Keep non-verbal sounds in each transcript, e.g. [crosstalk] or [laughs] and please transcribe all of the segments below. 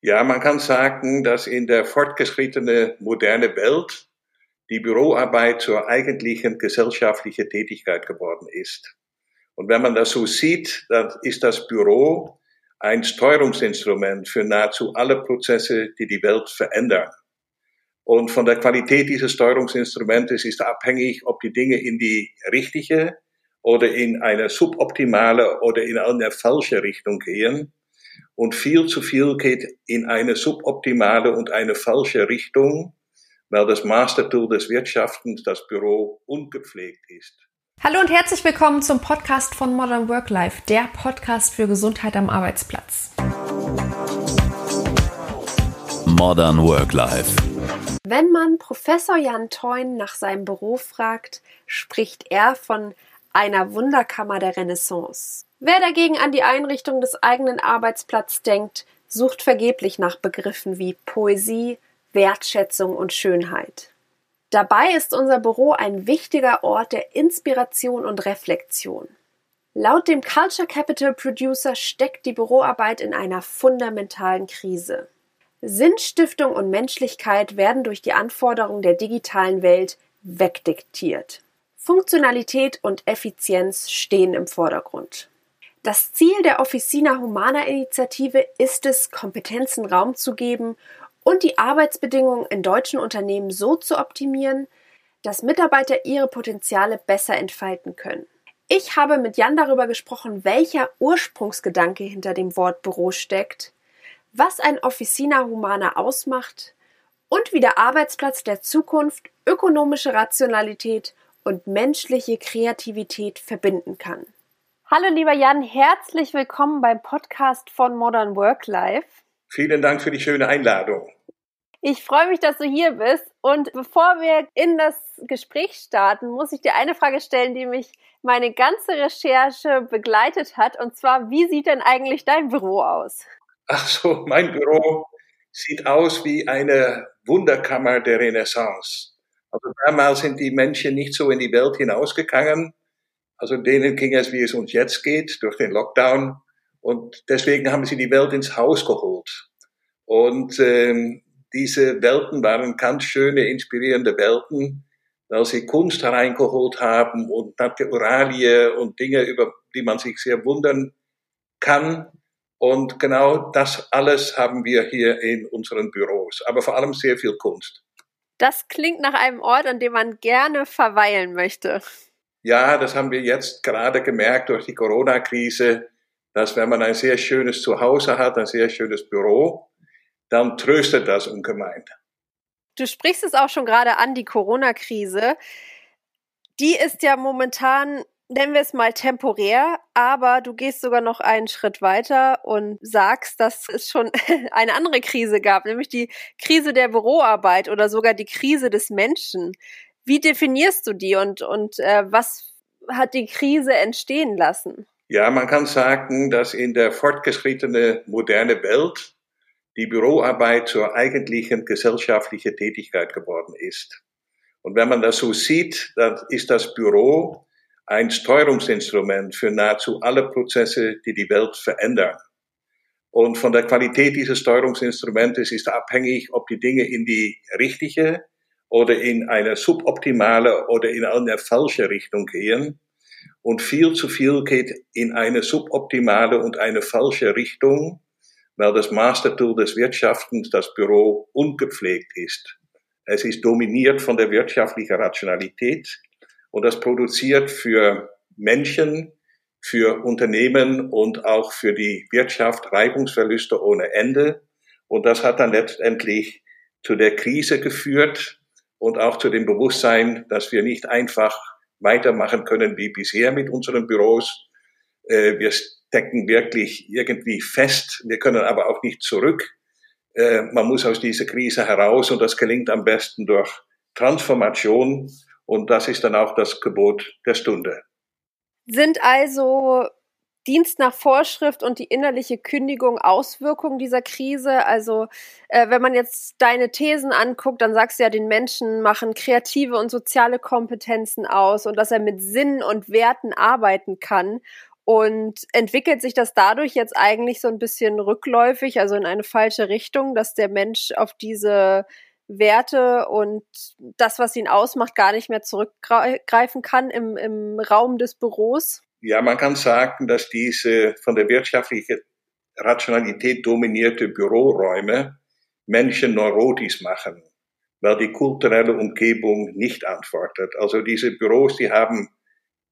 Ja, man kann sagen, dass in der fortgeschrittenen moderne Welt die Büroarbeit zur eigentlichen gesellschaftlichen Tätigkeit geworden ist. Und wenn man das so sieht, dann ist das Büro ein Steuerungsinstrument für nahezu alle Prozesse, die die Welt verändern. Und von der Qualität dieses Steuerungsinstrumentes ist abhängig, ob die Dinge in die richtige oder in eine suboptimale oder in eine falsche Richtung gehen. Und viel zu viel geht in eine suboptimale und eine falsche Richtung, weil das Mastertool des Wirtschaftens, das Büro, ungepflegt ist. Hallo und herzlich willkommen zum Podcast von Modern Work Life, der Podcast für Gesundheit am Arbeitsplatz. Modern Work Life. Wenn man Professor Jan Teun nach seinem Beruf fragt, spricht er von einer Wunderkammer der Renaissance. Wer dagegen an die Einrichtung des eigenen Arbeitsplatzes denkt, sucht vergeblich nach Begriffen wie Poesie, Wertschätzung und Schönheit. Dabei ist unser Büro ein wichtiger Ort der Inspiration und Reflexion. Laut dem Culture Capital Producer steckt die Büroarbeit in einer fundamentalen Krise. Sinnstiftung und Menschlichkeit werden durch die Anforderungen der digitalen Welt wegdiktiert. Funktionalität und Effizienz stehen im Vordergrund. Das Ziel der Officina Humana Initiative ist es, Kompetenzen Raum zu geben und die Arbeitsbedingungen in deutschen Unternehmen so zu optimieren, dass Mitarbeiter ihre Potenziale besser entfalten können. Ich habe mit Jan darüber gesprochen, welcher Ursprungsgedanke hinter dem Wort Büro steckt, was ein Officina Humana ausmacht und wie der Arbeitsplatz der Zukunft ökonomische Rationalität und menschliche Kreativität verbinden kann. Hallo lieber Jan, herzlich willkommen beim Podcast von Modern Work Life. Vielen Dank für die schöne Einladung. Ich freue mich, dass du hier bist. Und bevor wir in das Gespräch starten, muss ich dir eine Frage stellen, die mich meine ganze Recherche begleitet hat. Und zwar, wie sieht denn eigentlich dein Büro aus? Ach so, mein Büro sieht aus wie eine Wunderkammer der Renaissance. Also damals sind die Menschen nicht so in die Welt hinausgegangen. Also denen ging es, wie es uns jetzt geht, durch den Lockdown. Und deswegen haben sie die Welt ins Haus geholt. Und ähm, diese Welten waren ganz schöne, inspirierende Welten, weil sie Kunst hereingeholt haben und Naturalie und Dinge, über die man sich sehr wundern kann. Und genau das alles haben wir hier in unseren Büros, aber vor allem sehr viel Kunst. Das klingt nach einem Ort, an dem man gerne verweilen möchte. Ja, das haben wir jetzt gerade gemerkt durch die Corona-Krise, dass wenn man ein sehr schönes Zuhause hat, ein sehr schönes Büro, dann tröstet das ungemein. Du sprichst es auch schon gerade an, die Corona-Krise. Die ist ja momentan, nennen wir es mal temporär, aber du gehst sogar noch einen Schritt weiter und sagst, dass es schon [laughs] eine andere Krise gab, nämlich die Krise der Büroarbeit oder sogar die Krise des Menschen. Wie definierst du die und, und äh, was hat die Krise entstehen lassen? Ja, man kann sagen, dass in der fortgeschrittenen moderne Welt die Büroarbeit zur eigentlichen gesellschaftlichen Tätigkeit geworden ist. Und wenn man das so sieht, dann ist das Büro ein Steuerungsinstrument für nahezu alle Prozesse, die die Welt verändern. Und von der Qualität dieses Steuerungsinstrumentes ist abhängig, ob die Dinge in die richtige oder in eine suboptimale oder in eine falsche Richtung gehen. Und viel zu viel geht in eine suboptimale und eine falsche Richtung, weil das Mastertool des Wirtschaftens, das Büro, ungepflegt ist. Es ist dominiert von der wirtschaftlichen Rationalität und das produziert für Menschen, für Unternehmen und auch für die Wirtschaft Reibungsverluste ohne Ende. Und das hat dann letztendlich zu der Krise geführt und auch zu dem Bewusstsein, dass wir nicht einfach weitermachen können wie bisher mit unseren Büros. Äh, wir stecken wirklich irgendwie fest. Wir können aber auch nicht zurück. Äh, man muss aus dieser Krise heraus und das gelingt am besten durch Transformation und das ist dann auch das Gebot der Stunde. Sind also Dienst nach Vorschrift und die innerliche Kündigung Auswirkungen dieser Krise? Also äh, wenn man jetzt deine Thesen anguckt, dann sagst du ja, den Menschen machen kreative und soziale Kompetenzen aus und dass er mit Sinn und Werten arbeiten kann Und entwickelt sich das dadurch jetzt eigentlich so ein bisschen rückläufig, also in eine falsche Richtung, dass der Mensch auf diese Werte und das, was ihn ausmacht, gar nicht mehr zurückgreifen kann im, im Raum des Büros? Ja, man kann sagen, dass diese von der wirtschaftlichen Rationalität dominierte Büroräume Menschen neurotisch machen, weil die kulturelle Umgebung nicht antwortet. Also diese Büros, die haben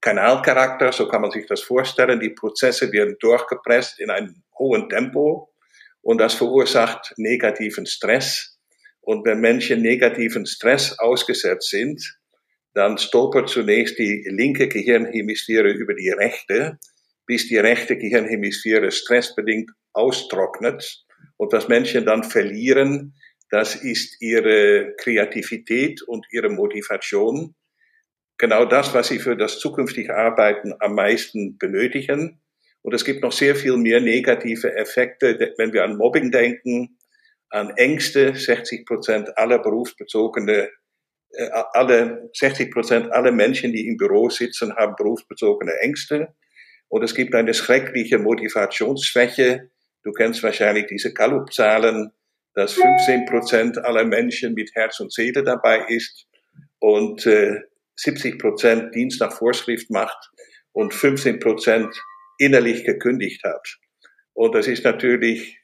Kanalcharakter, so kann man sich das vorstellen. Die Prozesse werden durchgepresst in einem hohen Tempo und das verursacht negativen Stress. Und wenn Menschen negativen Stress ausgesetzt sind, dann stolpert zunächst die linke Gehirnhemisphäre über die rechte, bis die rechte Gehirnhemisphäre stressbedingt austrocknet. Und was Menschen dann verlieren, das ist ihre Kreativität und ihre Motivation genau das, was sie für das zukünftige Arbeiten am meisten benötigen. Und es gibt noch sehr viel mehr negative Effekte, wenn wir an Mobbing denken, an Ängste. 60 Prozent aller berufsbezogene, alle 60 Prozent aller Menschen, die im Büro sitzen, haben berufsbezogene Ängste. Und es gibt eine schreckliche Motivationsschwäche. Du kennst wahrscheinlich diese Gallup-Zahlen, dass 15 Prozent aller Menschen mit Herz und Seele dabei ist und äh, 70 Prozent Dienst nach Vorschrift macht und 15 Prozent innerlich gekündigt hat. Und das ist natürlich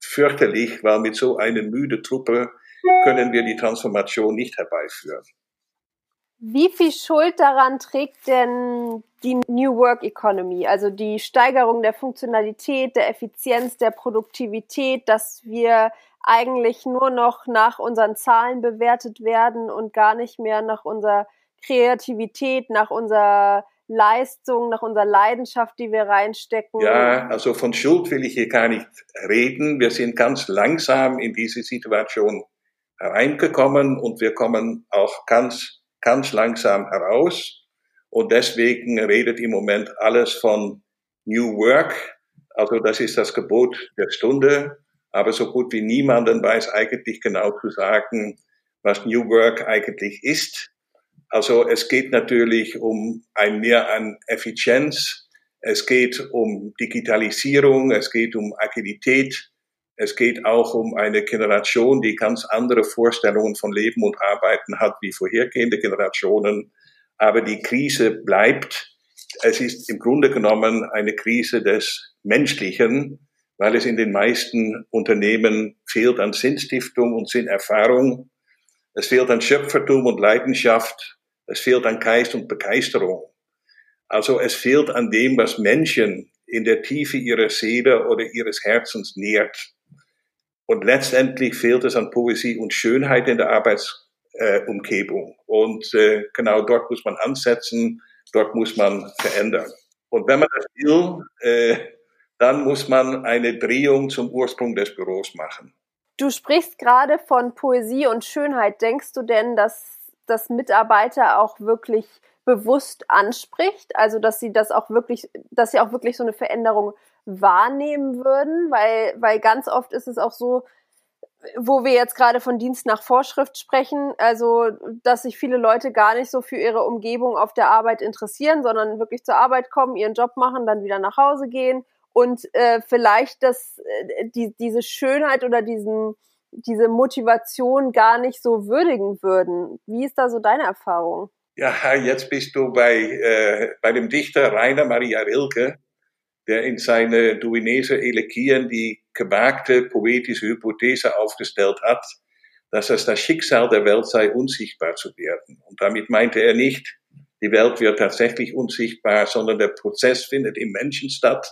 fürchterlich, weil mit so einer müde Truppe können wir die Transformation nicht herbeiführen. Wie viel Schuld daran trägt denn die New Work Economy, also die Steigerung der Funktionalität, der Effizienz, der Produktivität, dass wir eigentlich nur noch nach unseren Zahlen bewertet werden und gar nicht mehr nach unserer Kreativität, nach unserer Leistung, nach unserer Leidenschaft, die wir reinstecken? Ja, also von Schuld will ich hier gar nicht reden. Wir sind ganz langsam in diese Situation hereingekommen und wir kommen auch ganz, ganz langsam heraus. Und deswegen redet im Moment alles von New Work. Also das ist das Gebot der Stunde. Aber so gut wie niemanden weiß eigentlich genau zu sagen, was New Work eigentlich ist. Also es geht natürlich um ein Mehr an Effizienz, es geht um Digitalisierung, es geht um Agilität, es geht auch um eine Generation, die ganz andere Vorstellungen von Leben und Arbeiten hat wie vorhergehende Generationen. Aber die Krise bleibt. Es ist im Grunde genommen eine Krise des Menschlichen, weil es in den meisten Unternehmen fehlt an Sinnstiftung und Sinnerfahrung. Es fehlt an Schöpfertum und Leidenschaft. Es fehlt an Geist und Begeisterung. Also es fehlt an dem, was Menschen in der Tiefe ihrer Seele oder ihres Herzens nährt. Und letztendlich fehlt es an Poesie und Schönheit in der Arbeitsumgebung. Äh, und äh, genau dort muss man ansetzen, dort muss man verändern. Und wenn man das will, äh, dann muss man eine Drehung zum Ursprung des Büros machen. Du sprichst gerade von Poesie und Schönheit. Denkst du denn, dass das Mitarbeiter auch wirklich bewusst anspricht, also dass sie das auch wirklich, dass sie auch wirklich so eine Veränderung wahrnehmen würden, weil, weil ganz oft ist es auch so, wo wir jetzt gerade von Dienst nach Vorschrift sprechen, also dass sich viele Leute gar nicht so für ihre Umgebung auf der Arbeit interessieren, sondern wirklich zur Arbeit kommen, ihren Job machen, dann wieder nach Hause gehen und äh, vielleicht das, äh, die, diese Schönheit oder diesen diese Motivation gar nicht so würdigen würden. Wie ist da so deine Erfahrung? Ja, jetzt bist du bei, äh, bei dem Dichter Rainer Maria Rilke, der in seine Duinese Elegien die gewagte poetische Hypothese aufgestellt hat, dass es das Schicksal der Welt sei, unsichtbar zu werden. Und damit meinte er nicht, die Welt wird tatsächlich unsichtbar, sondern der Prozess findet im Menschen statt.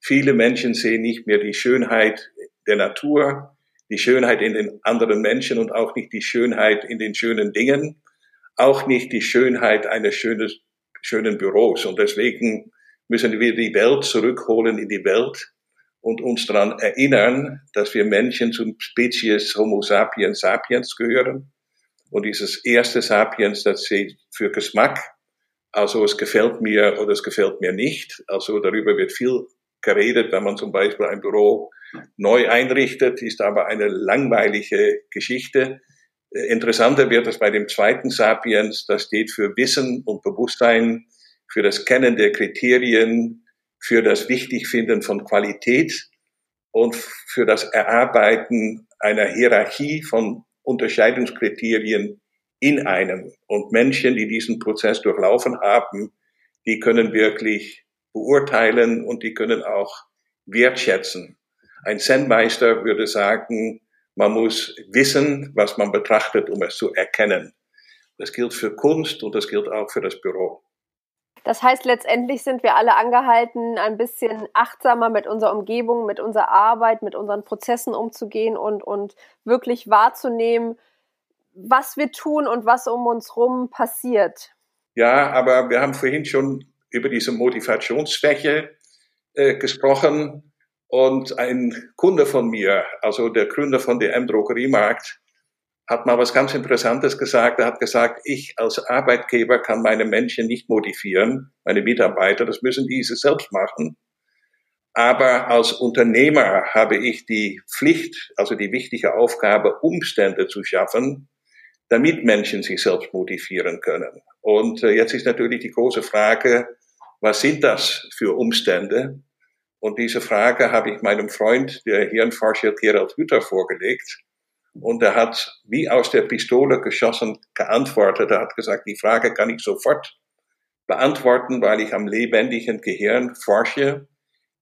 Viele Menschen sehen nicht mehr die Schönheit der Natur, die Schönheit in den anderen Menschen und auch nicht die Schönheit in den schönen Dingen, auch nicht die Schönheit eines schönen, schönen Büros. Und deswegen müssen wir die Welt zurückholen in die Welt und uns daran erinnern, dass wir Menschen zum Spezies Homo sapiens sapiens gehören. Und dieses erste Sapiens, das steht für Geschmack. Also es gefällt mir oder es gefällt mir nicht. Also darüber wird viel geredet, wenn man zum Beispiel ein Büro neu einrichtet, ist aber eine langweilige Geschichte. Äh, interessanter wird es bei dem zweiten Sapiens, das steht für Wissen und Bewusstsein, für das Kennen der Kriterien, für das Wichtigfinden von Qualität und für das Erarbeiten einer Hierarchie von Unterscheidungskriterien in einem. Und Menschen, die diesen Prozess durchlaufen haben, die können wirklich beurteilen und die können auch wertschätzen. Ein Zen-Meister würde sagen, man muss wissen, was man betrachtet, um es zu erkennen. Das gilt für Kunst und das gilt auch für das Büro. Das heißt, letztendlich sind wir alle angehalten, ein bisschen achtsamer mit unserer Umgebung, mit unserer Arbeit, mit unseren Prozessen umzugehen und, und wirklich wahrzunehmen, was wir tun und was um uns herum passiert. Ja, aber wir haben vorhin schon über diese Motivationsschwäche äh, gesprochen. Und ein Kunde von mir, also der Gründer von DM Drogeriemarkt, hat mal was ganz Interessantes gesagt. Er hat gesagt, ich als Arbeitgeber kann meine Menschen nicht motivieren, meine Mitarbeiter, das müssen diese selbst machen. Aber als Unternehmer habe ich die Pflicht, also die wichtige Aufgabe, Umstände zu schaffen, damit Menschen sich selbst motivieren können. Und äh, jetzt ist natürlich die große Frage, was sind das für Umstände? Und diese Frage habe ich meinem Freund, der Hirnforscher Gerald Hütter, vorgelegt. Und er hat wie aus der Pistole geschossen geantwortet. Er hat gesagt, die Frage kann ich sofort beantworten, weil ich am lebendigen Gehirn forsche.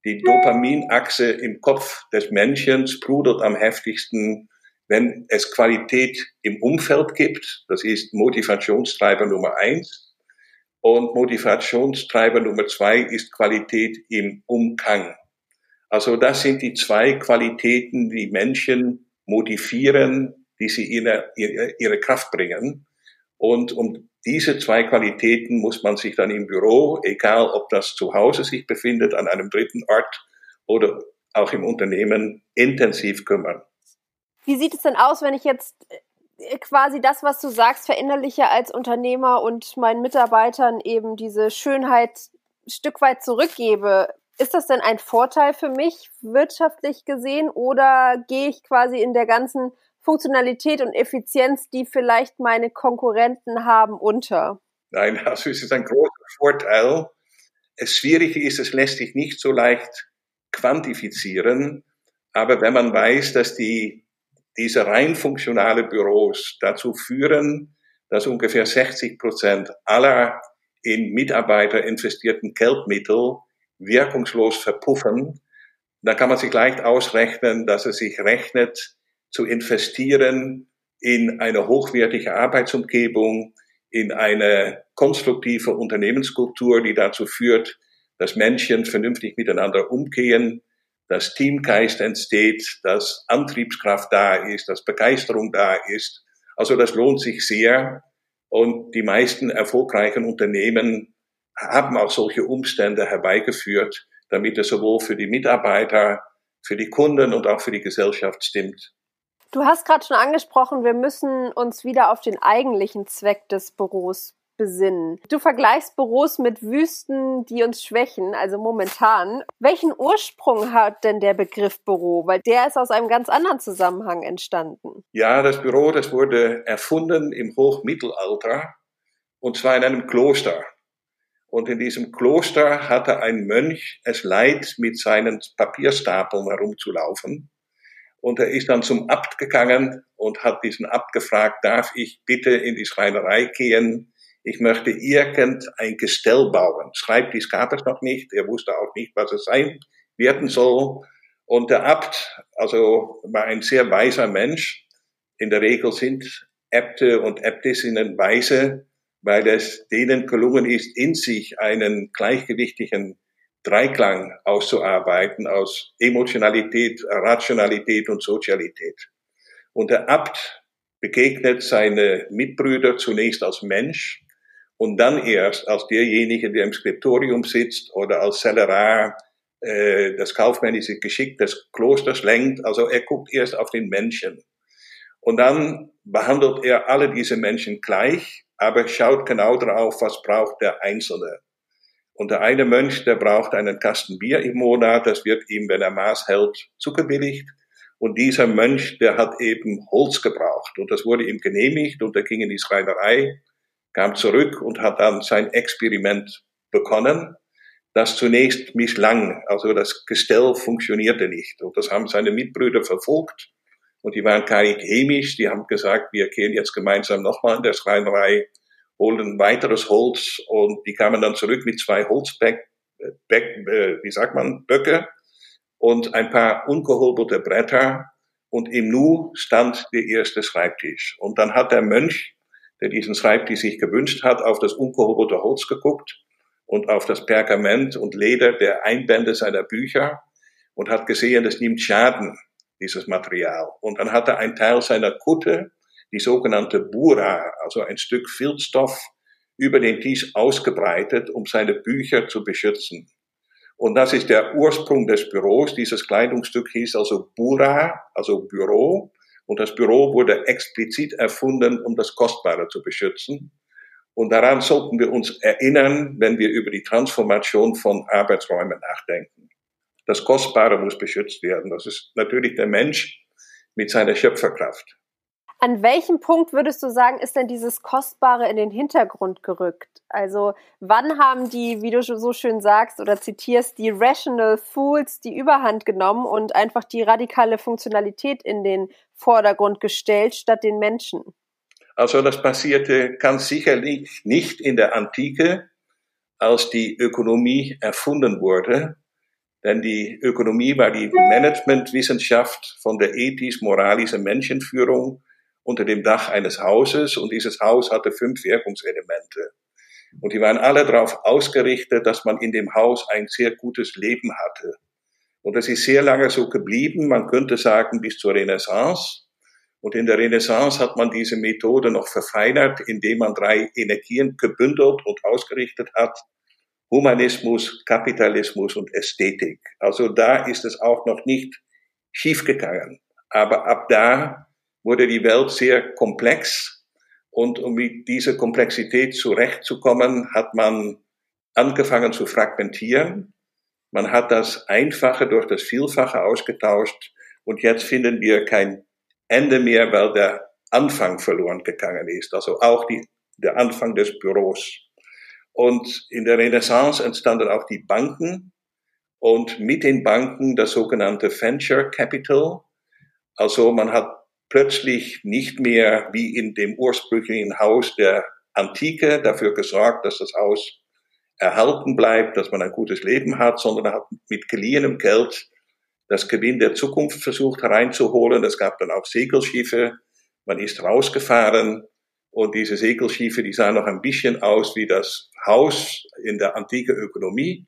Die Dopaminachse im Kopf des Menschen sprudelt am heftigsten, wenn es Qualität im Umfeld gibt. Das ist Motivationstreiber Nummer eins. Und Motivationstreiber Nummer zwei ist Qualität im Umgang. Also das sind die zwei Qualitäten, die Menschen motivieren, die sie in ihre, Kraft bringen. Und um diese zwei Qualitäten muss man sich dann im Büro, egal ob das zu Hause sich befindet, an einem dritten Ort oder auch im Unternehmen, intensiv kümmern. Wie sieht es denn aus, wenn ich jetzt quasi das, was du sagst, verinnerliche als Unternehmer und meinen Mitarbeitern eben diese Schönheit Stück weit zurückgebe. Ist das denn ein Vorteil für mich wirtschaftlich gesehen oder gehe ich quasi in der ganzen Funktionalität und Effizienz, die vielleicht meine Konkurrenten haben, unter? Nein, [laughs] also es ist ein großer Vorteil. Das Schwierige ist, es lässt sich nicht so leicht quantifizieren. Aber wenn man weiß, dass die diese rein funktionale Büros dazu führen, dass ungefähr 60 Prozent aller in Mitarbeiter investierten Geldmittel wirkungslos verpuffen, dann kann man sich leicht ausrechnen, dass es sich rechnet, zu investieren in eine hochwertige Arbeitsumgebung, in eine konstruktive Unternehmenskultur, die dazu führt, dass Menschen vernünftig miteinander umgehen, dass Teamgeist entsteht, dass Antriebskraft da ist, dass Begeisterung da ist. Also das lohnt sich sehr. Und die meisten erfolgreichen Unternehmen haben auch solche Umstände herbeigeführt, damit es sowohl für die Mitarbeiter, für die Kunden und auch für die Gesellschaft stimmt. Du hast gerade schon angesprochen, wir müssen uns wieder auf den eigentlichen Zweck des Büros besinnen. Du vergleichst Büros mit Wüsten, die uns schwächen, also momentan. Welchen Ursprung hat denn der Begriff Büro? Weil der ist aus einem ganz anderen Zusammenhang entstanden. Ja, das Büro, das wurde erfunden im Hochmittelalter und zwar in einem Kloster. Und in diesem Kloster hatte ein Mönch es leid, mit seinen Papierstapeln herumzulaufen. Und er ist dann zum Abt gegangen und hat diesen Abt gefragt, darf ich bitte in die Schreinerei gehen? ich möchte irgendein Gestell bauen. Schreibtisch gab es noch nicht, er wusste auch nicht, was es sein werden soll. Und der Abt, also war ein sehr weiser Mensch. In der Regel sind Äbte und Äbtissinnen weise, weil es denen gelungen ist, in sich einen gleichgewichtigen Dreiklang auszuarbeiten aus Emotionalität, Rationalität und Sozialität. Und der Abt begegnet seine Mitbrüder zunächst als Mensch, und dann erst als derjenige, der im Skriptorium sitzt oder als Zellerar äh, das kaufmännische Geschick des Klosters lenkt. Also er guckt erst auf den Menschen. Und dann behandelt er alle diese Menschen gleich, aber schaut genau drauf, was braucht der Einzelne. Und der eine Mönch, der braucht einen Kasten Bier im Monat, das wird ihm, wenn er Maß hält, zugebilligt. Und dieser Mönch, der hat eben Holz gebraucht und das wurde ihm genehmigt und er ging in die Schreinerei kam zurück und hat dann sein Experiment begonnen. das zunächst misslang. Also das Gestell funktionierte nicht. Und das haben seine Mitbrüder verfolgt. Und die waren chemisch. Die haben gesagt, wir gehen jetzt gemeinsam nochmal in der Schreinerei, holen weiteres Holz. Und die kamen dann zurück mit zwei Holzbäck, Bäck, äh, wie sagt man, Böcke und ein paar ungehobelte Bretter. Und im Nu stand der erste Schreibtisch. Und dann hat der Mönch, der diesen Schreibtisch sich gewünscht hat, auf das ungehobelte Holz geguckt und auf das Pergament und Leder der Einbände seiner Bücher und hat gesehen, das nimmt Schaden, dieses Material. Und dann hat er ein Teil seiner Kutte, die sogenannte Bura, also ein Stück Filzstoff, über den Tisch ausgebreitet, um seine Bücher zu beschützen. Und das ist der Ursprung des Büros. Dieses Kleidungsstück hieß also Bura, also Büro. Und das Büro wurde explizit erfunden, um das Kostbare zu beschützen. Und daran sollten wir uns erinnern, wenn wir über die Transformation von Arbeitsräumen nachdenken. Das Kostbare muss beschützt werden. Das ist natürlich der Mensch mit seiner Schöpferkraft. An welchem Punkt würdest du sagen, ist denn dieses Kostbare in den Hintergrund gerückt? Also wann haben die, wie du so schön sagst oder zitierst, die Rational Fools die Überhand genommen und einfach die radikale Funktionalität in den Vordergrund gestellt statt den Menschen? Also das passierte ganz sicherlich nicht in der Antike, als die Ökonomie erfunden wurde. Denn die Ökonomie war die Managementwissenschaft von der ethisch-moralischen Menschenführung unter dem Dach eines Hauses und dieses Haus hatte fünf Wirkungselemente. Und die waren alle darauf ausgerichtet, dass man in dem Haus ein sehr gutes Leben hatte. Und das ist sehr lange so geblieben, man könnte sagen bis zur Renaissance. Und in der Renaissance hat man diese Methode noch verfeinert, indem man drei Energien gebündelt und ausgerichtet hat. Humanismus, Kapitalismus und Ästhetik. Also da ist es auch noch nicht schiefgegangen. Aber ab da wurde die Welt sehr komplex. Und um mit dieser Komplexität zurechtzukommen, hat man angefangen zu fragmentieren. Man hat das Einfache durch das Vielfache ausgetauscht. Und jetzt finden wir kein Ende mehr, weil der Anfang verloren gegangen ist. Also auch die, der Anfang des Büros. Und in der Renaissance entstanden auch die Banken und mit den Banken das sogenannte Venture Capital. Also man hat plötzlich nicht mehr wie in dem ursprünglichen Haus der Antike dafür gesorgt, dass das Haus erhalten bleibt, dass man ein gutes Leben hat, sondern hat mit geliehenem Geld das Gewinn der Zukunft versucht hereinzuholen. Es gab dann auch Segelschiffe. Man ist rausgefahren und diese Segelschiffe, die sahen noch ein bisschen aus wie das Haus in der antiken Ökonomie.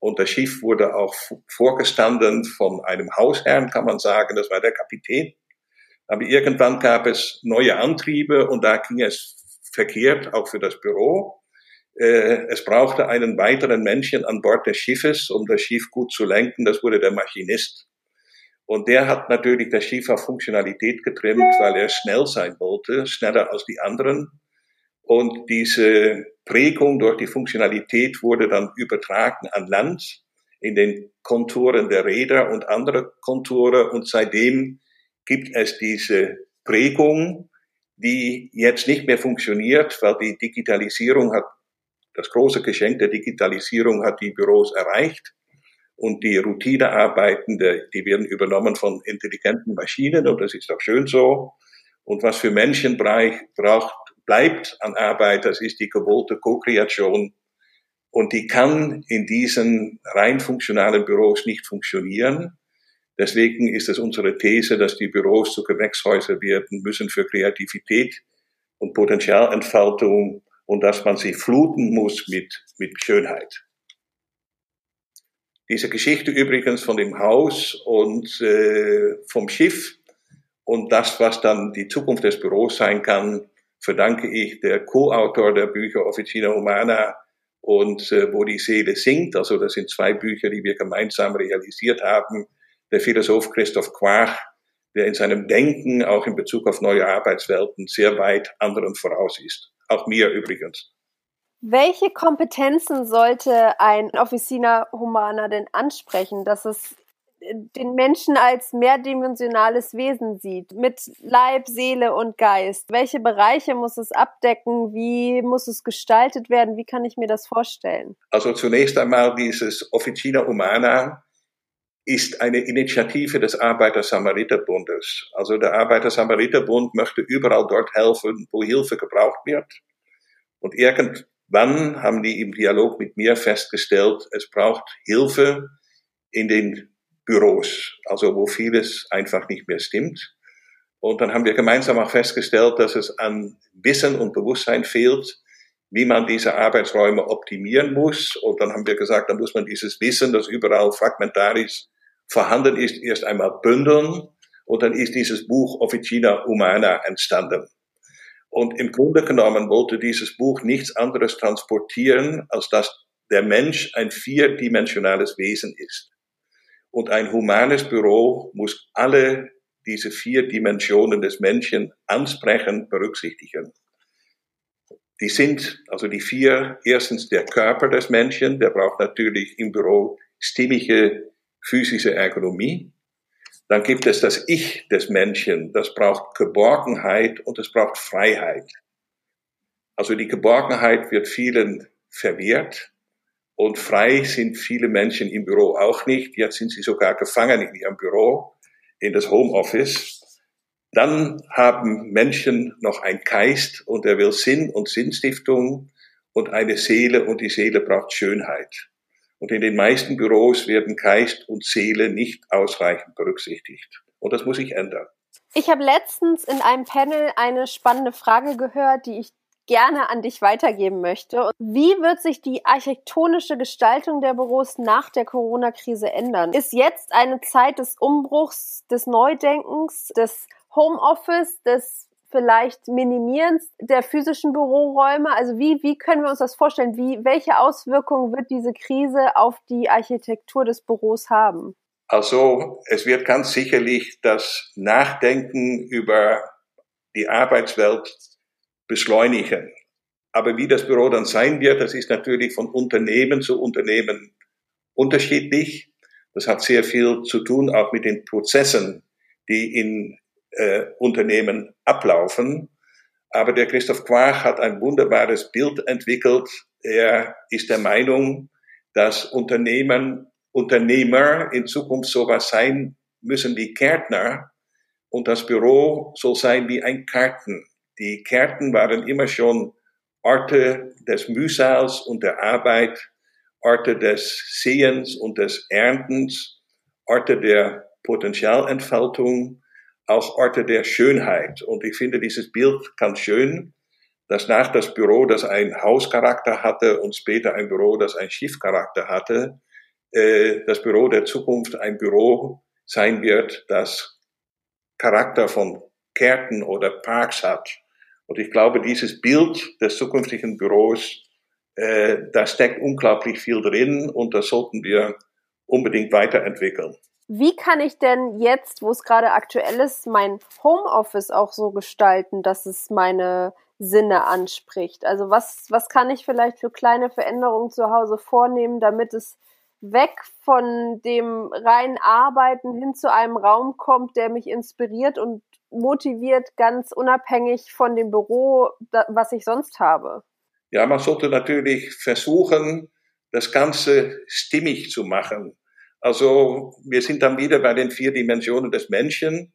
Und das Schiff wurde auch vorgestanden von einem Hausherrn, kann man sagen. Das war der Kapitän. Aber irgendwann gab es neue Antriebe und da ging es verkehrt, auch für das Büro. Äh, es brauchte einen weiteren Menschen an Bord des Schiffes, um das Schiff gut zu lenken. Das wurde der Maschinist. Und der hat natürlich das Schiff auf Funktionalität getrimmt, weil er schnell sein wollte, schneller als die anderen. Und diese Prägung durch die Funktionalität wurde dann übertragen an Land in den Konturen der Räder und andere Konturen. Und seitdem gibt es diese Prägung, die jetzt nicht mehr funktioniert, weil die Digitalisierung hat das große Geschenk der Digitalisierung hat die Büros erreicht und die Routinearbeiten, die werden übernommen von intelligenten Maschinen und das ist auch schön so. Und was für Menschen braucht, bleibt an Arbeit, das ist die gewollte Co-Kreation. Und die kann in diesen rein funktionalen Büros nicht funktionieren. Deswegen ist es unsere These, dass die Büros zu Gewächshäuser werden müssen für Kreativität und Potenzialentfaltung und dass man sie fluten muss mit, mit Schönheit. Diese Geschichte übrigens von dem Haus und äh, vom Schiff und das, was dann die Zukunft des Büros sein kann, verdanke ich der Co-Autor der Bücher Officina Humana und äh, wo die Seele singt. Also das sind zwei Bücher, die wir gemeinsam realisiert haben. Der Philosoph Christoph Quach, der in seinem Denken auch in Bezug auf neue Arbeitswelten sehr weit anderen voraus ist. Auch mir übrigens. Welche Kompetenzen sollte ein Officina Humana denn ansprechen, dass es den Menschen als mehrdimensionales Wesen sieht, mit Leib, Seele und Geist. Welche Bereiche muss es abdecken? Wie muss es gestaltet werden? Wie kann ich mir das vorstellen? Also zunächst einmal dieses Officina Humana ist eine Initiative des Arbeiter-Samariter-Bundes. Also der Arbeiter-Samariter-Bund möchte überall dort helfen, wo Hilfe gebraucht wird. Und irgendwann haben die im Dialog mit mir festgestellt, es braucht Hilfe in den Büros, also wo vieles einfach nicht mehr stimmt. Und dann haben wir gemeinsam auch festgestellt, dass es an Wissen und Bewusstsein fehlt, wie man diese Arbeitsräume optimieren muss. Und dann haben wir gesagt, dann muss man dieses Wissen, das überall fragmentarisch vorhanden ist, erst einmal bündeln. Und dann ist dieses Buch Officina Humana entstanden. Und im Grunde genommen wollte dieses Buch nichts anderes transportieren, als dass der Mensch ein vierdimensionales Wesen ist. Und ein humanes Büro muss alle diese vier Dimensionen des Menschen ansprechen, berücksichtigen. Die sind, also die vier, erstens der Körper des Menschen, der braucht natürlich im Büro stimmige physische Ergonomie. Dann gibt es das Ich des Menschen, das braucht Geborgenheit und es braucht Freiheit. Also die Geborgenheit wird vielen verwehrt und frei sind viele Menschen im Büro auch nicht. Jetzt sind sie sogar gefangen in ihrem Büro, in das Homeoffice. Dann haben Menschen noch ein Geist und er will Sinn und Sinnstiftung und eine Seele und die Seele braucht Schönheit. Und in den meisten Büros werden Geist und Seele nicht ausreichend berücksichtigt. Und das muss sich ändern. Ich habe letztens in einem Panel eine spannende Frage gehört, die ich gerne an dich weitergeben möchte. Wie wird sich die architektonische Gestaltung der Büros nach der Corona-Krise ändern? Ist jetzt eine Zeit des Umbruchs, des Neudenkens, des Homeoffice, des vielleicht Minimieren der physischen Büroräume? Also wie, wie können wir uns das vorstellen? Wie, welche Auswirkungen wird diese Krise auf die Architektur des Büros haben? Also es wird ganz sicherlich das Nachdenken über die Arbeitswelt beschleunigen. Aber wie das Büro dann sein wird, das ist natürlich von Unternehmen zu Unternehmen unterschiedlich. Das hat sehr viel zu tun auch mit den Prozessen, die in äh, Unternehmen ablaufen. Aber der Christoph Quarch hat ein wunderbares Bild entwickelt. Er ist der Meinung, dass Unternehmen, Unternehmer in Zukunft sowas sein müssen wie Gärtner und das Büro soll sein wie ein Karten. Die Gärten waren immer schon Orte des Mühsals und der Arbeit, Orte des Sehens und des Erntens, Orte der Potenzialentfaltung auch Orte der Schönheit. Und ich finde dieses Bild ganz schön, dass nach das Büro, das ein Hauscharakter hatte und später ein Büro, das ein Schiffcharakter hatte, äh, das Büro der Zukunft ein Büro sein wird, das Charakter von Gärten oder Parks hat. Und ich glaube, dieses Bild des zukünftigen Büros, äh, da steckt unglaublich viel drin und das sollten wir unbedingt weiterentwickeln. Wie kann ich denn jetzt, wo es gerade aktuell ist, mein Homeoffice auch so gestalten, dass es meine Sinne anspricht? Also was, was kann ich vielleicht für kleine Veränderungen zu Hause vornehmen, damit es weg von dem reinen Arbeiten hin zu einem Raum kommt, der mich inspiriert und motiviert, ganz unabhängig von dem Büro, was ich sonst habe? Ja, man sollte natürlich versuchen, das Ganze stimmig zu machen. Also wir sind dann wieder bei den vier Dimensionen des Menschen.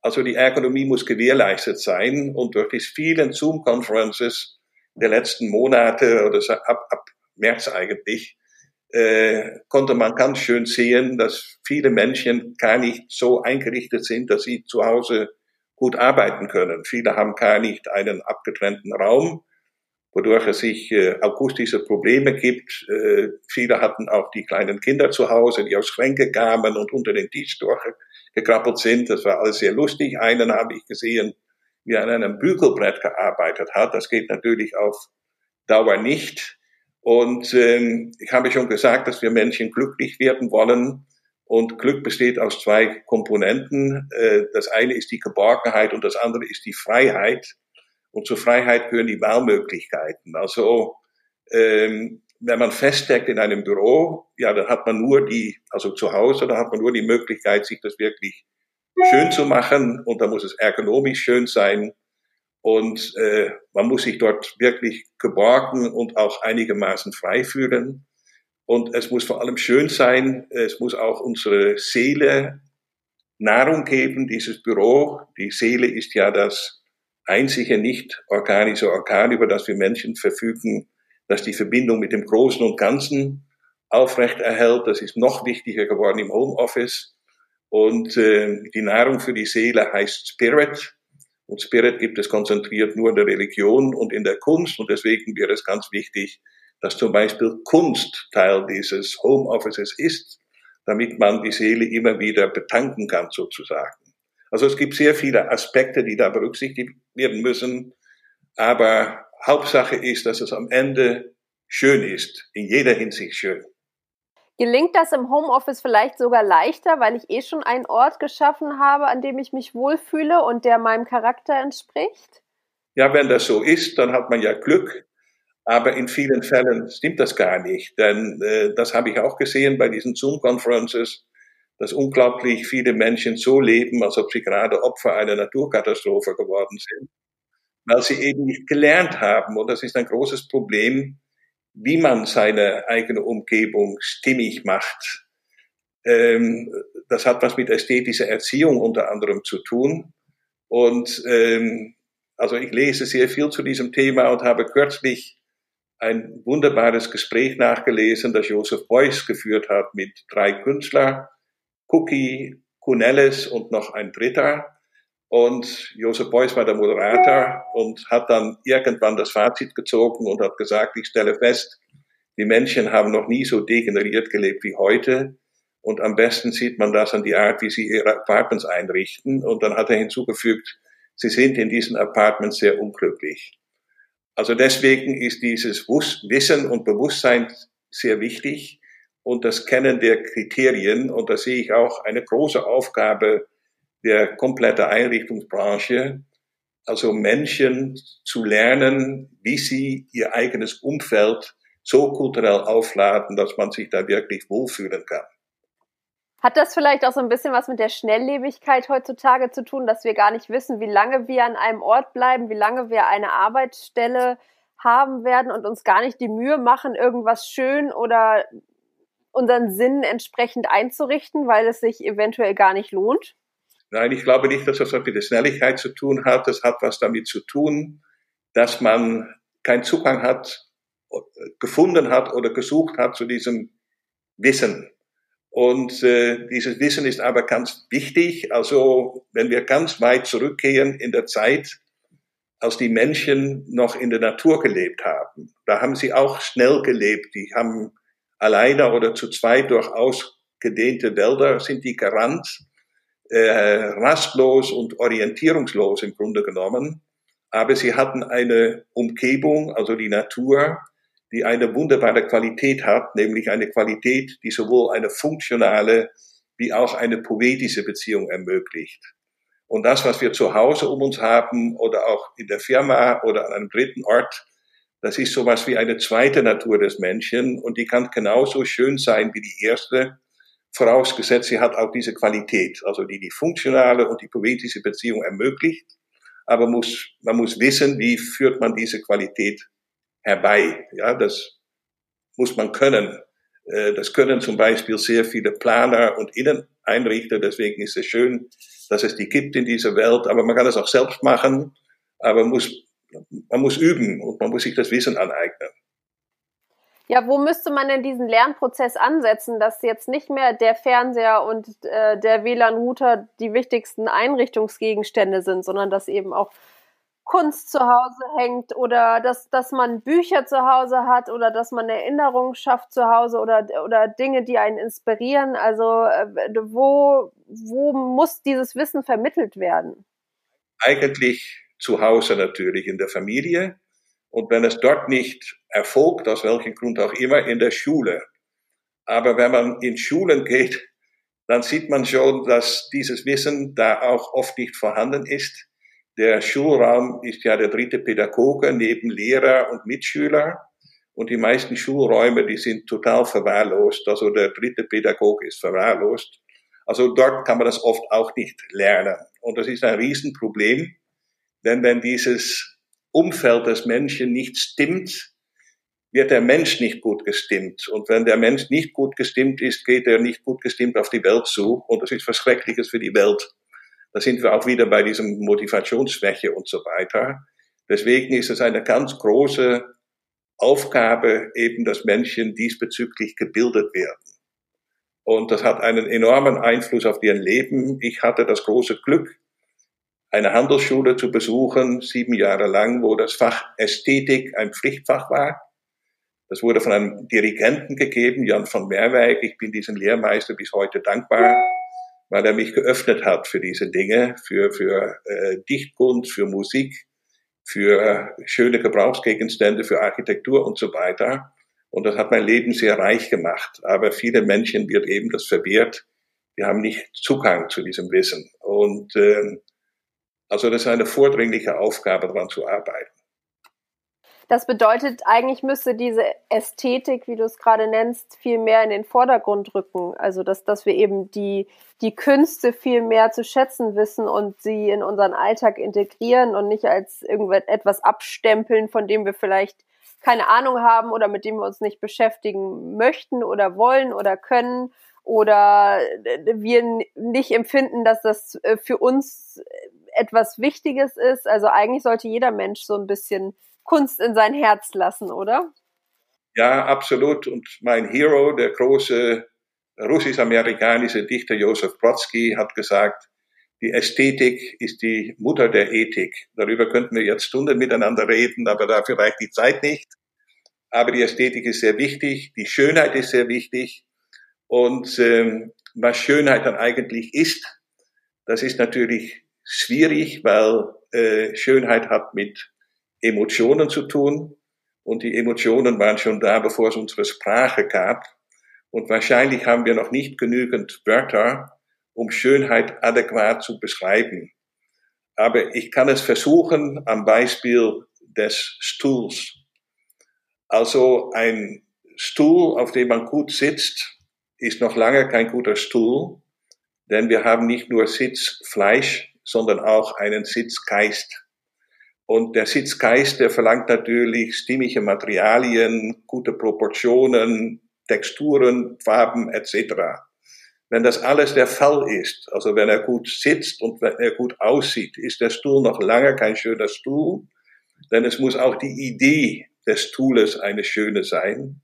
Also die Ergonomie muss gewährleistet sein und durch die vielen Zoom-Conferences der letzten Monate oder ab, ab März eigentlich äh, konnte man ganz schön sehen, dass viele Menschen gar nicht so eingerichtet sind, dass sie zu Hause gut arbeiten können. Viele haben gar nicht einen abgetrennten Raum wodurch es sich äh, akustische Probleme gibt. Äh, viele hatten auch die kleinen Kinder zu Hause, die aus Schränke kamen und unter den Tisch durchgekrabbelt sind. Das war alles sehr lustig. Einen habe ich gesehen, wie er an einem Bügelbrett gearbeitet hat. Das geht natürlich auf Dauer nicht. Und ähm, ich habe schon gesagt, dass wir Menschen glücklich werden wollen. Und Glück besteht aus zwei Komponenten. Äh, das eine ist die Geborgenheit und das andere ist die Freiheit. Und zur Freiheit gehören die Wahlmöglichkeiten. Also ähm, wenn man feststeckt in einem Büro, ja, dann hat man nur die, also zu Hause, dann hat man nur die Möglichkeit, sich das wirklich schön zu machen und da muss es ergonomisch schön sein und äh, man muss sich dort wirklich geborgen und auch einigermaßen frei fühlen. Und es muss vor allem schön sein, es muss auch unsere Seele Nahrung geben, dieses Büro. Die Seele ist ja das einzige nicht organische Organ, über das wir Menschen verfügen, das die Verbindung mit dem Großen und Ganzen aufrecht erhält. Das ist noch wichtiger geworden im Homeoffice. Und äh, die Nahrung für die Seele heißt Spirit. Und Spirit gibt es konzentriert nur in der Religion und in der Kunst. Und deswegen wäre es ganz wichtig, dass zum Beispiel Kunst Teil dieses Homeoffices ist, damit man die Seele immer wieder betanken kann sozusagen. Also es gibt sehr viele Aspekte, die da berücksichtigt werden müssen. Aber Hauptsache ist, dass es am Ende schön ist, in jeder Hinsicht schön. Gelingt das im Homeoffice vielleicht sogar leichter, weil ich eh schon einen Ort geschaffen habe, an dem ich mich wohlfühle und der meinem Charakter entspricht? Ja, wenn das so ist, dann hat man ja Glück. Aber in vielen Fällen stimmt das gar nicht. Denn äh, das habe ich auch gesehen bei diesen Zoom-Conferences, dass unglaublich viele Menschen so leben, als ob sie gerade Opfer einer Naturkatastrophe geworden sind, weil sie eben nicht gelernt haben. Und das ist ein großes Problem, wie man seine eigene Umgebung stimmig macht. Ähm, das hat was mit ästhetischer Erziehung unter anderem zu tun. Und ähm, also ich lese sehr viel zu diesem Thema und habe kürzlich ein wunderbares Gespräch nachgelesen, das Joseph Beuys geführt hat mit drei Künstlern, Cookie, Kunelles und noch ein dritter. Und Josef Beuys war der Moderator und hat dann irgendwann das Fazit gezogen und hat gesagt, ich stelle fest, die Menschen haben noch nie so degeneriert gelebt wie heute. Und am besten sieht man das an die Art, wie sie ihre Apartments einrichten. Und dann hat er hinzugefügt, sie sind in diesen Apartments sehr unglücklich. Also deswegen ist dieses Wissen und Bewusstsein sehr wichtig und das Kennen der Kriterien. Und da sehe ich auch eine große Aufgabe der komplette Einrichtungsbranche, also Menschen zu lernen, wie sie ihr eigenes Umfeld so kulturell aufladen, dass man sich da wirklich wohlfühlen kann. Hat das vielleicht auch so ein bisschen was mit der Schnelllebigkeit heutzutage zu tun, dass wir gar nicht wissen, wie lange wir an einem Ort bleiben, wie lange wir eine Arbeitsstelle haben werden und uns gar nicht die Mühe machen, irgendwas schön oder unseren Sinnen entsprechend einzurichten, weil es sich eventuell gar nicht lohnt? Nein, ich glaube nicht, dass das was mit der Schnelligkeit zu tun hat. Das hat was damit zu tun, dass man keinen Zugang hat, gefunden hat oder gesucht hat zu diesem Wissen. Und äh, dieses Wissen ist aber ganz wichtig. Also wenn wir ganz weit zurückgehen in der Zeit, als die Menschen noch in der Natur gelebt haben, da haben sie auch schnell gelebt. Die haben alleine oder zu zweit durch ausgedehnte Wälder sind die gerannt äh, rastlos und orientierungslos im Grunde genommen. Aber sie hatten eine Umgebung, also die Natur, die eine wunderbare Qualität hat, nämlich eine Qualität, die sowohl eine funktionale wie auch eine poetische Beziehung ermöglicht. Und das, was wir zu Hause um uns haben oder auch in der Firma oder an einem dritten Ort, das ist sowas wie eine zweite Natur des Menschen und die kann genauso schön sein wie die erste vorausgesetzt, sie hat auch diese Qualität, also die die funktionale und die poetische Beziehung ermöglicht. Aber muss, man muss wissen, wie führt man diese Qualität herbei. Ja, das muss man können. Äh, das können zum Beispiel sehr viele Planer und Inneneinrichter. Deswegen ist es schön, dass es die gibt in dieser Welt. Aber man kann es auch selbst machen. Aber muss, man muss üben und man muss sich das Wissen aneignen. Ja, wo müsste man denn diesen Lernprozess ansetzen, dass jetzt nicht mehr der Fernseher und äh, der WLAN-Router die wichtigsten Einrichtungsgegenstände sind, sondern dass eben auch Kunst zu Hause hängt oder dass, dass man Bücher zu Hause hat oder dass man Erinnerungen schafft zu Hause oder, oder Dinge, die einen inspirieren. Also äh, wo, wo muss dieses Wissen vermittelt werden? Eigentlich zu Hause natürlich, in der Familie. Und wenn es dort nicht erfolgt, aus welchem Grund auch immer, in der Schule. Aber wenn man in Schulen geht, dann sieht man schon, dass dieses Wissen da auch oft nicht vorhanden ist. Der Schulraum ist ja der dritte Pädagoge neben Lehrer und Mitschüler. Und die meisten Schulräume, die sind total verwahrlost. Also der dritte Pädagoge ist verwahrlost. Also dort kann man das oft auch nicht lernen. Und das ist ein Riesenproblem, denn wenn dieses Umfeld des Menschen nicht stimmt, wird der Mensch nicht gut gestimmt. Und wenn der Mensch nicht gut gestimmt ist, geht er nicht gut gestimmt auf die Welt zu. Und das ist was Schreckliches für die Welt. Da sind wir auch wieder bei diesem Motivationsschwäche und so weiter. Deswegen ist es eine ganz große Aufgabe, eben, dass Menschen diesbezüglich gebildet werden. Und das hat einen enormen Einfluss auf ihr Leben. Ich hatte das große Glück, eine Handelsschule zu besuchen, sieben Jahre lang, wo das Fach Ästhetik ein Pflichtfach war. Das wurde von einem Dirigenten gegeben, Jan von Meerwijk. Ich bin diesem Lehrmeister bis heute dankbar, weil er mich geöffnet hat für diese Dinge, für, für äh, Dichtkunst, für Musik, für schöne Gebrauchsgegenstände, für Architektur und so weiter. Und das hat mein Leben sehr reich gemacht. Aber viele Menschen wird eben das verwehrt. Wir haben nicht Zugang zu diesem Wissen. Und äh, also das ist eine vordringliche Aufgabe, daran zu arbeiten. Das bedeutet, eigentlich müsste diese Ästhetik, wie du es gerade nennst, viel mehr in den Vordergrund rücken. Also, dass, dass wir eben die, die Künste viel mehr zu schätzen wissen und sie in unseren Alltag integrieren und nicht als irgendetwas abstempeln, von dem wir vielleicht keine Ahnung haben oder mit dem wir uns nicht beschäftigen möchten oder wollen oder können oder wir nicht empfinden, dass das äh, für uns etwas Wichtiges ist. Also eigentlich sollte jeder Mensch so ein bisschen Kunst in sein Herz lassen, oder? Ja, absolut. Und mein Hero, der große russisch-amerikanische Dichter Josef Brodsky, hat gesagt, die Ästhetik ist die Mutter der Ethik. Darüber könnten wir jetzt Stunden miteinander reden, aber dafür reicht die Zeit nicht. Aber die Ästhetik ist sehr wichtig, die Schönheit ist sehr wichtig. Und ähm, was Schönheit dann eigentlich ist, das ist natürlich schwierig, weil äh, Schönheit hat mit Emotionen zu tun. Und die Emotionen waren schon da, bevor es unsere Sprache gab. Und wahrscheinlich haben wir noch nicht genügend Wörter, um Schönheit adäquat zu beschreiben. Aber ich kann es versuchen am Beispiel des Stuhls. Also ein Stuhl, auf dem man gut sitzt, ist noch lange kein guter Stuhl, denn wir haben nicht nur Sitzfleisch, sondern auch einen Sitzgeist. Und der Sitzgeist, der verlangt natürlich stimmige Materialien, gute Proportionen, Texturen, Farben etc. Wenn das alles der Fall ist, also wenn er gut sitzt und wenn er gut aussieht, ist der Stuhl noch lange kein schöner Stuhl, denn es muss auch die Idee des Stuhles eine schöne sein.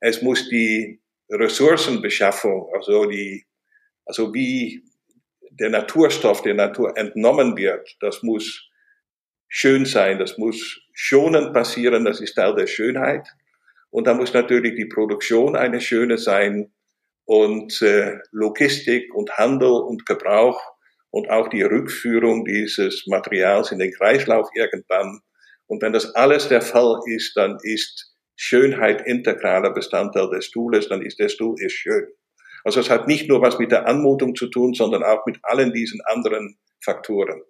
Es muss die Ressourcenbeschaffung, also die, also wie der Naturstoff der Natur entnommen wird, das muss schön sein, das muss schonend passieren, das ist Teil der Schönheit. Und da muss natürlich die Produktion eine schöne sein und äh, Logistik und Handel und Gebrauch und auch die Rückführung dieses Materials in den Kreislauf irgendwann. Und wenn das alles der Fall ist, dann ist Schönheit integraler Bestandteil des Stuhles, dann ist der Stuhl ist schön. Also es hat nicht nur was mit der Anmutung zu tun, sondern auch mit allen diesen anderen Faktoren.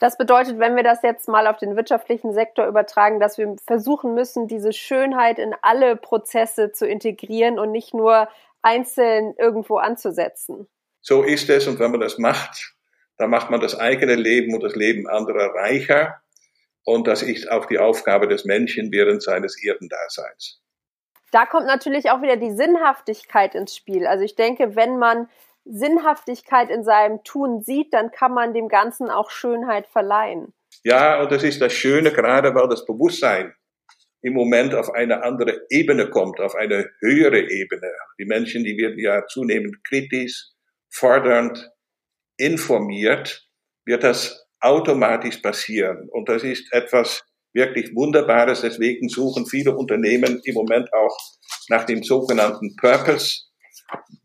Das bedeutet, wenn wir das jetzt mal auf den wirtschaftlichen Sektor übertragen, dass wir versuchen müssen, diese Schönheit in alle Prozesse zu integrieren und nicht nur einzeln irgendwo anzusetzen. So ist es und wenn man das macht, dann macht man das eigene Leben und das Leben anderer reicher und das ist auch die Aufgabe des Menschen während seines Erdendaseins. Da kommt natürlich auch wieder die Sinnhaftigkeit ins Spiel. Also ich denke, wenn man Sinnhaftigkeit in seinem Tun sieht, dann kann man dem Ganzen auch Schönheit verleihen. Ja, und das ist das Schöne, gerade weil das Bewusstsein im Moment auf eine andere Ebene kommt, auf eine höhere Ebene. Die Menschen, die werden ja zunehmend kritisch, fordernd, informiert, wird das automatisch passieren. Und das ist etwas wirklich Wunderbares. Deswegen suchen viele Unternehmen im Moment auch nach dem sogenannten Purpose,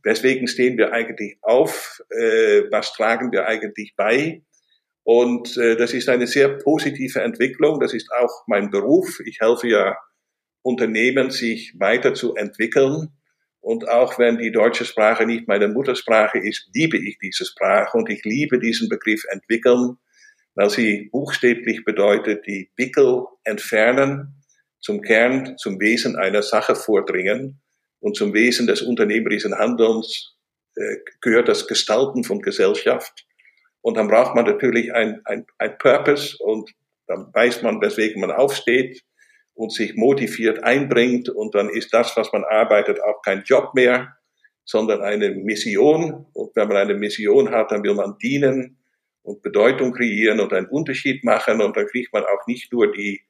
Weswegen stehen wir eigentlich auf? Äh, was tragen wir eigentlich bei? Und äh, das ist eine sehr positive Entwicklung. Das ist auch mein Beruf. Ich helfe ja Unternehmen, sich weiterzuentwickeln. Und auch wenn die deutsche Sprache nicht meine Muttersprache ist, liebe ich diese Sprache und ich liebe diesen Begriff entwickeln, weil sie buchstäblich bedeutet, die Wickel entfernen zum Kern, zum Wesen einer Sache vordringen. Und zum Wesen des unternehmerischen Handelns äh, gehört das Gestalten von Gesellschaft. Und dann braucht man natürlich ein, ein, ein Purpose und dann weiß man, weswegen man aufsteht und sich motiviert einbringt. Und dann ist das, was man arbeitet, auch kein Job mehr, sondern eine Mission. Und wenn man eine Mission hat, dann will man dienen und Bedeutung kreieren und einen Unterschied machen. Und dann kriegt man auch nicht nur die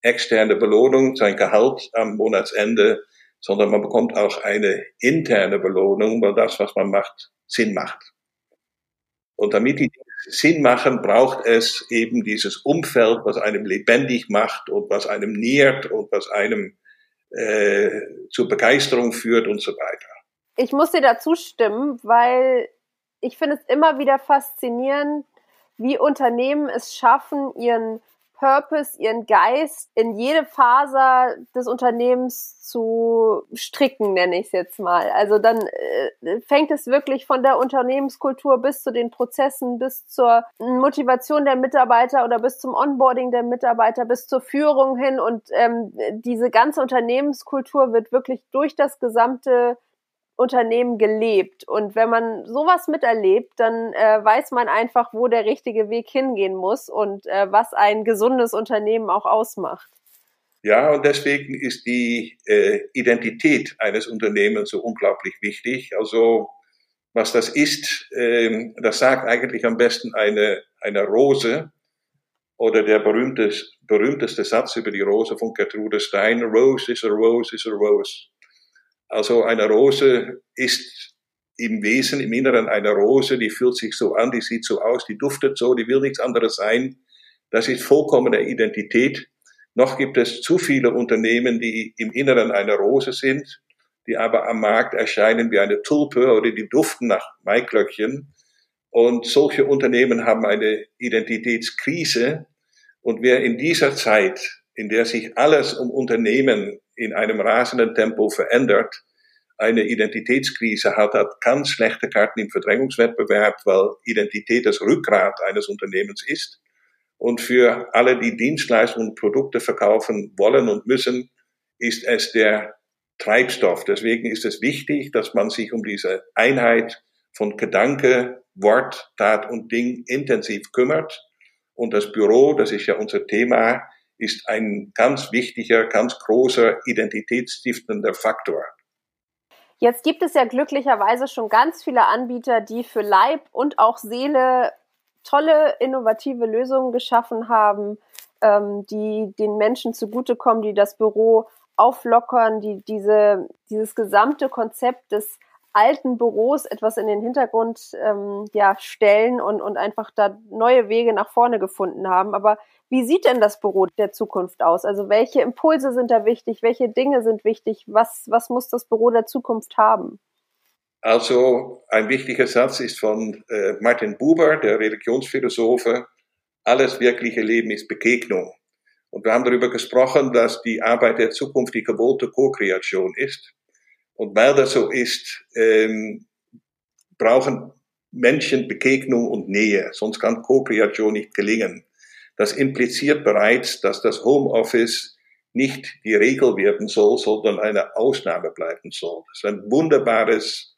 externe Belohnung, sein Gehalt am Monatsende, sondern man bekommt auch eine interne Belohnung, weil das, was man macht, Sinn macht. Und damit die Sinn machen, braucht es eben dieses Umfeld, was einem lebendig macht und was einem nährt und was einem äh, zur Begeisterung führt und so weiter. Ich muss dir dazu stimmen, weil ich finde es immer wieder faszinierend, wie Unternehmen es schaffen, ihren Purpose, ihren Geist in jede Faser des Unternehmens zu stricken, nenne ich es jetzt mal. Also dann äh, fängt es wirklich von der Unternehmenskultur bis zu den Prozessen, bis zur Motivation der Mitarbeiter oder bis zum Onboarding der Mitarbeiter, bis zur Führung hin. Und ähm, diese ganze Unternehmenskultur wird wirklich durch das gesamte Unternehmen gelebt. Und wenn man sowas miterlebt, dann äh, weiß man einfach, wo der richtige Weg hingehen muss und äh, was ein gesundes Unternehmen auch ausmacht. Ja, und deswegen ist die äh, Identität eines Unternehmens so unglaublich wichtig. Also was das ist, ähm, das sagt eigentlich am besten eine, eine Rose oder der berühmteste, berühmteste Satz über die Rose von Gertrude Stein, Rose is a rose is a rose. Also eine Rose ist im Wesen, im Inneren einer Rose, die fühlt sich so an, die sieht so aus, die duftet so, die will nichts anderes sein. Das ist vollkommene Identität. Noch gibt es zu viele Unternehmen, die im Inneren einer Rose sind, die aber am Markt erscheinen wie eine Tulpe oder die duften nach Maiklöckchen. Und solche Unternehmen haben eine Identitätskrise. Und wer in dieser Zeit, in der sich alles um Unternehmen in einem rasenden Tempo verändert, eine Identitätskrise hat, hat ganz schlechte Karten im Verdrängungswettbewerb, weil Identität das Rückgrat eines Unternehmens ist. Und für alle, die Dienstleistungen und Produkte verkaufen wollen und müssen, ist es der Treibstoff. Deswegen ist es wichtig, dass man sich um diese Einheit von Gedanke, Wort, Tat und Ding intensiv kümmert. Und das Büro, das ist ja unser Thema, ist ein ganz wichtiger, ganz großer identitätsstiftender Faktor. Jetzt gibt es ja glücklicherweise schon ganz viele Anbieter, die für Leib und auch Seele tolle, innovative Lösungen geschaffen haben, ähm, die den Menschen zugutekommen, die das Büro auflockern, die diese, dieses gesamte Konzept des alten Büros etwas in den Hintergrund ähm, ja, stellen und, und einfach da neue Wege nach vorne gefunden haben. Aber wie sieht denn das Büro der Zukunft aus? Also welche Impulse sind da wichtig? Welche Dinge sind wichtig? Was, was muss das Büro der Zukunft haben? Also ein wichtiger Satz ist von äh, Martin Buber, der Religionsphilosophe. Alles wirkliche Leben ist Begegnung. Und wir haben darüber gesprochen, dass die Arbeit der Zukunft die gewollte Co-Kreation ist. Und weil das so ist, ähm, brauchen Menschen Begegnung und Nähe, sonst kann Co-Kreation nicht gelingen. Das impliziert bereits, dass das Homeoffice nicht die Regel werden soll, sondern eine Ausnahme bleiben soll. Das ist ein wunderbares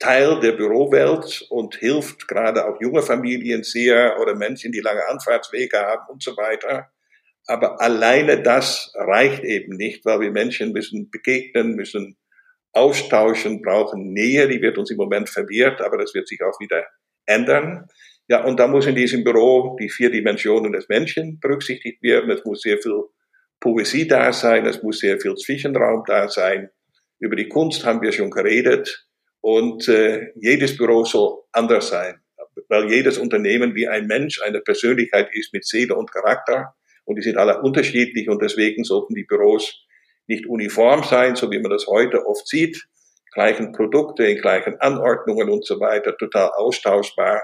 Teil der Bürowelt und hilft gerade auch junge Familien sehr oder Menschen, die lange Anfahrtswege haben und so weiter. Aber alleine das reicht eben nicht, weil wir Menschen müssen begegnen, müssen austauschen, brauchen Nähe, die wird uns im Moment verwehrt, aber das wird sich auch wieder ändern. Ja, und da muss in diesem Büro die vier Dimensionen des Menschen berücksichtigt werden. Es muss sehr viel Poesie da sein, es muss sehr viel Zwischenraum da sein. Über die Kunst haben wir schon geredet. Und äh, jedes Büro soll anders sein, weil jedes Unternehmen wie ein Mensch eine Persönlichkeit ist mit Seele und Charakter. Und die sind alle unterschiedlich und deswegen sollten die Büros nicht uniform sein, so wie man das heute oft sieht. Gleichen Produkte in gleichen Anordnungen und so weiter, total austauschbar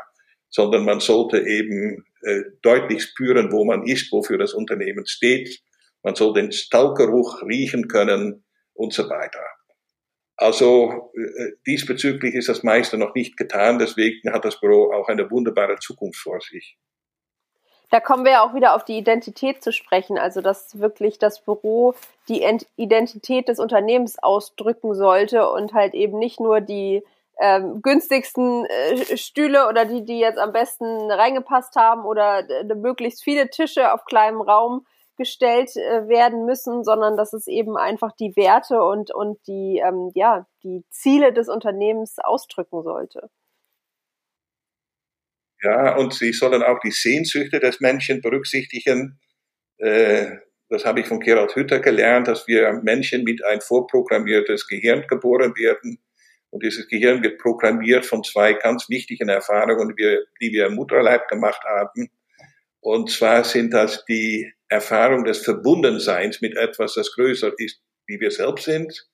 sondern man sollte eben äh, deutlich spüren, wo man ist, wofür das Unternehmen steht. Man soll den Stallgeruch riechen können und so weiter. Also äh, diesbezüglich ist das meiste noch nicht getan, deswegen hat das Büro auch eine wunderbare Zukunft vor sich. Da kommen wir ja auch wieder auf die Identität zu sprechen, also dass wirklich das Büro die Identität des Unternehmens ausdrücken sollte und halt eben nicht nur die ähm, günstigsten äh, Stühle oder die, die jetzt am besten reingepasst haben oder äh, möglichst viele Tische auf kleinem Raum gestellt äh, werden müssen, sondern dass es eben einfach die Werte und, und die, ähm, ja, die Ziele des Unternehmens ausdrücken sollte. Ja, und sie sollen auch die Sehnsüchte des Menschen berücksichtigen. Äh, das habe ich von Gerald Hütter gelernt, dass wir Menschen mit ein vorprogrammiertes Gehirn geboren werden. Und dieses Gehirn wird programmiert von zwei ganz wichtigen Erfahrungen, die wir im Mutterleib gemacht haben. Und zwar sind das die Erfahrung des Verbundenseins mit etwas, das größer ist, wie wir selbst sind.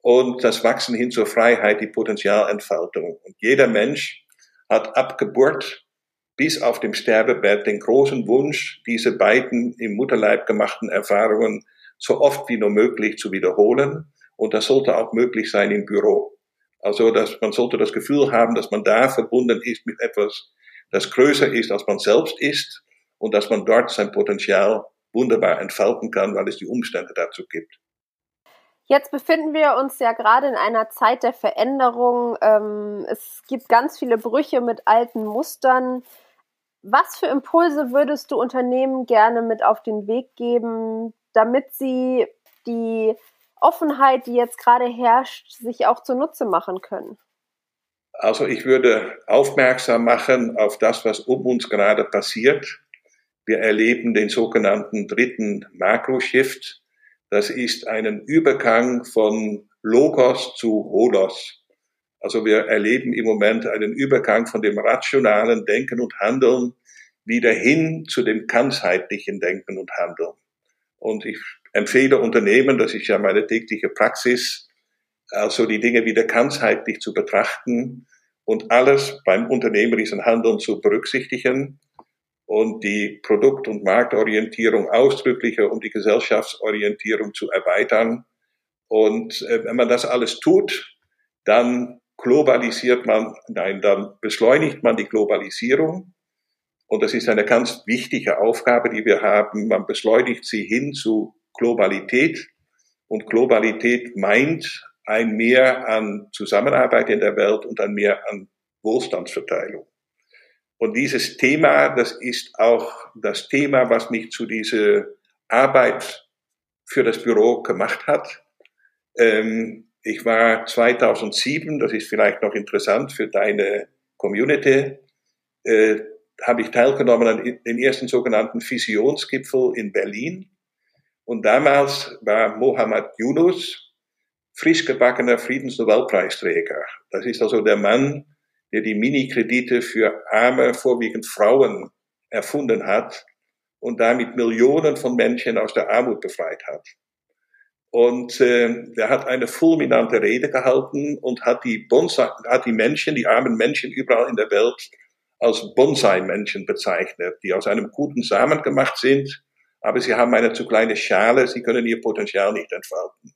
Und das Wachsen hin zur Freiheit, die Potenzialentfaltung. Und jeder Mensch hat ab Geburt bis auf dem Sterbebett den großen Wunsch, diese beiden im Mutterleib gemachten Erfahrungen so oft wie nur möglich zu wiederholen. Und das sollte auch möglich sein im Büro. Also, dass man sollte das Gefühl haben, dass man da verbunden ist mit etwas, das größer ist, als man selbst ist und dass man dort sein Potenzial wunderbar entfalten kann, weil es die Umstände dazu gibt. Jetzt befinden wir uns ja gerade in einer Zeit der Veränderung. Ähm, es gibt ganz viele Brüche mit alten Mustern. Was für Impulse würdest du Unternehmen gerne mit auf den Weg geben, damit sie die Offenheit, die jetzt gerade herrscht, sich auch zunutze machen können? Also ich würde aufmerksam machen auf das, was um uns gerade passiert. Wir erleben den sogenannten dritten Makro-Shift. Das ist einen Übergang von Logos zu Holos. Also wir erleben im Moment einen Übergang von dem rationalen Denken und Handeln wieder hin zu dem ganzheitlichen Denken und Handeln. Und ich empfehle Unternehmen, das ist ja meine tägliche Praxis, also die Dinge wieder ganzheitlich zu betrachten und alles beim unternehmerischen Handeln zu berücksichtigen und die Produkt- und Marktorientierung ausdrücklicher um die Gesellschaftsorientierung zu erweitern. Und äh, wenn man das alles tut, dann globalisiert man, nein, dann beschleunigt man die Globalisierung. Und das ist eine ganz wichtige Aufgabe, die wir haben. Man beschleunigt sie hin zu Globalität. Und Globalität meint ein Mehr an Zusammenarbeit in der Welt und ein Mehr an Wohlstandsverteilung. Und dieses Thema, das ist auch das Thema, was mich zu dieser Arbeit für das Büro gemacht hat. Ähm, ich war 2007, das ist vielleicht noch interessant für deine Community, äh, habe ich teilgenommen an den ersten sogenannten Visionsgipfel in Berlin. Und damals war Mohammed Yunus frisch gebackener Friedensnobelpreisträger. Das ist also der Mann, der die Minikredite für arme, vorwiegend Frauen erfunden hat und damit Millionen von Menschen aus der Armut befreit hat. Und äh, der hat eine fulminante Rede gehalten und hat die, Bonsai, hat die Menschen, die armen Menschen überall in der Welt als Bonsai-Menschen bezeichnet, die aus einem guten Samen gemacht sind, aber sie haben eine zu kleine Schale, sie können ihr Potenzial nicht entfalten.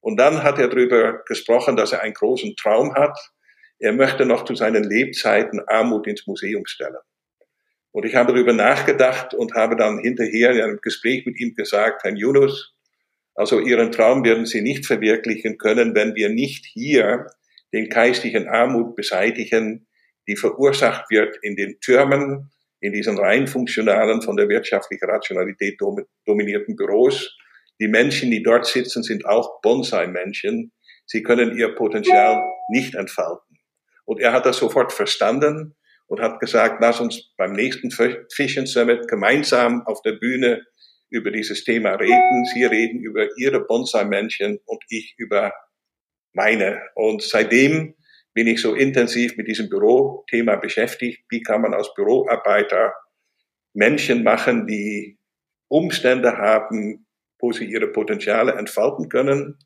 Und dann hat er darüber gesprochen, dass er einen großen Traum hat, er möchte noch zu seinen Lebzeiten Armut ins Museum stellen. Und ich habe darüber nachgedacht und habe dann hinterher in einem Gespräch mit ihm gesagt, Herr Yunus, also Ihren Traum werden Sie nicht verwirklichen können, wenn wir nicht hier den geistigen Armut beseitigen, die verursacht wird in den Türmen, in diesen rein funktionalen, von der wirtschaftlichen Rationalität dominierten Büros. Die Menschen, die dort sitzen, sind auch Bonsai-Menschen. Sie können ihr Potenzial nicht entfalten. Und er hat das sofort verstanden und hat gesagt, lass uns beim nächsten Fishing Summit gemeinsam auf der Bühne über dieses Thema reden. Sie reden über ihre Bonsai-Männchen und ich über meine. Und seitdem bin ich so intensiv mit diesem Bürothema beschäftigt. Wie kann man als Büroarbeiter Menschen machen, die Umstände haben, wo sie ihre Potenziale entfalten können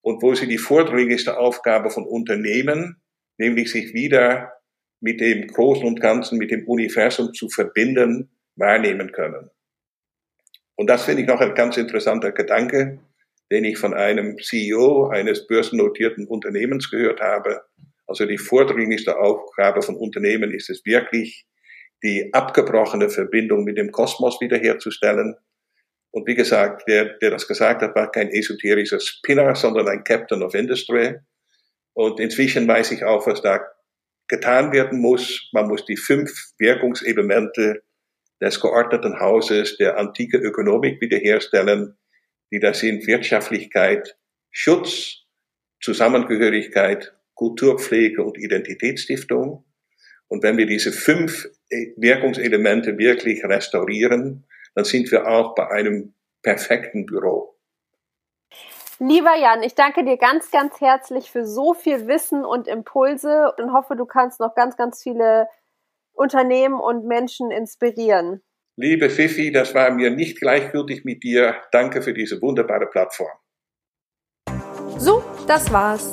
und wo sie die vordringlichste Aufgabe von Unternehmen nämlich sich wieder mit dem Großen und Ganzen, mit dem Universum zu verbinden, wahrnehmen können. Und das finde ich noch ein ganz interessanter Gedanke, den ich von einem CEO eines börsennotierten Unternehmens gehört habe. Also die vordringlichste Aufgabe von Unternehmen ist es wirklich, die abgebrochene Verbindung mit dem Kosmos wiederherzustellen. Und wie gesagt, der, der das gesagt hat, war kein esoterischer Spinner, sondern ein Captain of Industry. Und inzwischen weiß ich auch, was da getan werden muss. Man muss die fünf Wirkungselemente des geordneten Hauses der antike Ökonomik wiederherstellen, die da sind Wirtschaftlichkeit, Schutz, Zusammengehörigkeit, Kulturpflege und Identitätsstiftung. Und wenn wir diese fünf Wirkungselemente wirklich restaurieren, dann sind wir auch bei einem perfekten Büro. Lieber Jan, ich danke dir ganz, ganz herzlich für so viel Wissen und Impulse und hoffe, du kannst noch ganz, ganz viele Unternehmen und Menschen inspirieren. Liebe Fifi, das war mir nicht gleichgültig mit dir. Danke für diese wunderbare Plattform. So, das war's.